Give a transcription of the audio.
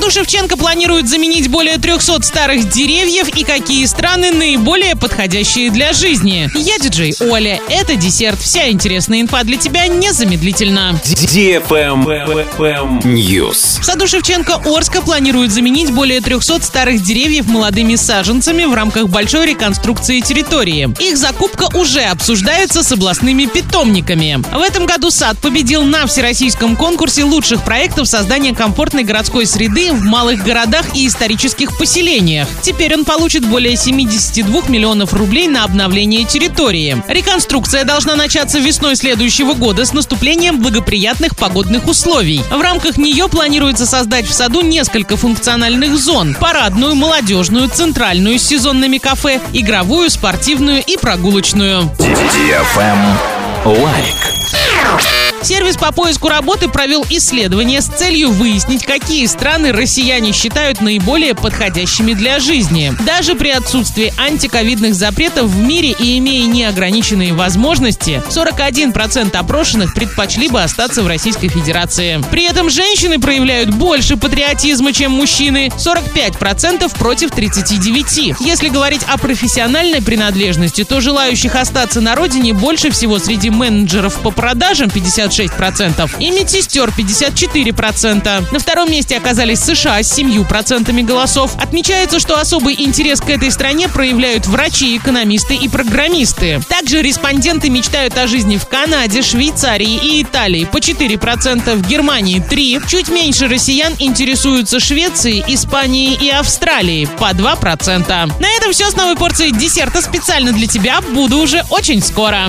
саду Шевченко планируют заменить более 300 старых деревьев и какие страны наиболее подходящие для жизни. Я диджей Оля. Это десерт. Вся интересная инфа для тебя незамедлительно. News. В саду Шевченко Орска планируют заменить более 300 старых деревьев молодыми саженцами в рамках большой реконструкции территории. Их закупка уже обсуждается с областными питомниками. В этом году сад победил на всероссийском конкурсе лучших проектов создания комфортной городской среды в малых городах и исторических поселениях. Теперь он получит более 72 миллионов рублей на обновление территории. Реконструкция должна начаться весной следующего года с наступлением благоприятных погодных условий. В рамках нее планируется создать в саду несколько функциональных зон. Парадную, молодежную, центральную с сезонными кафе, игровую, спортивную и прогулочную. Лайк. Сервис по поиску работы провел исследование с целью выяснить, какие страны россияне считают наиболее подходящими для жизни. Даже при отсутствии антиковидных запретов в мире и имея неограниченные возможности, 41% опрошенных предпочли бы остаться в Российской Федерации. При этом женщины проявляют больше патриотизма, чем мужчины, 45% против 39%. Если говорить о профессиональной принадлежности, то желающих остаться на родине больше всего среди менеджеров по продажам 50 56% и медсестер 54%. На втором месте оказались США с 7% голосов. Отмечается, что особый интерес к этой стране проявляют врачи, экономисты и программисты. Также респонденты мечтают о жизни в Канаде, Швейцарии и Италии по 4%, в Германии 3%. Чуть меньше россиян интересуются Швецией, Испанией и Австралией по 2%. На этом все с новой порцией десерта специально для тебя. Буду уже очень скоро.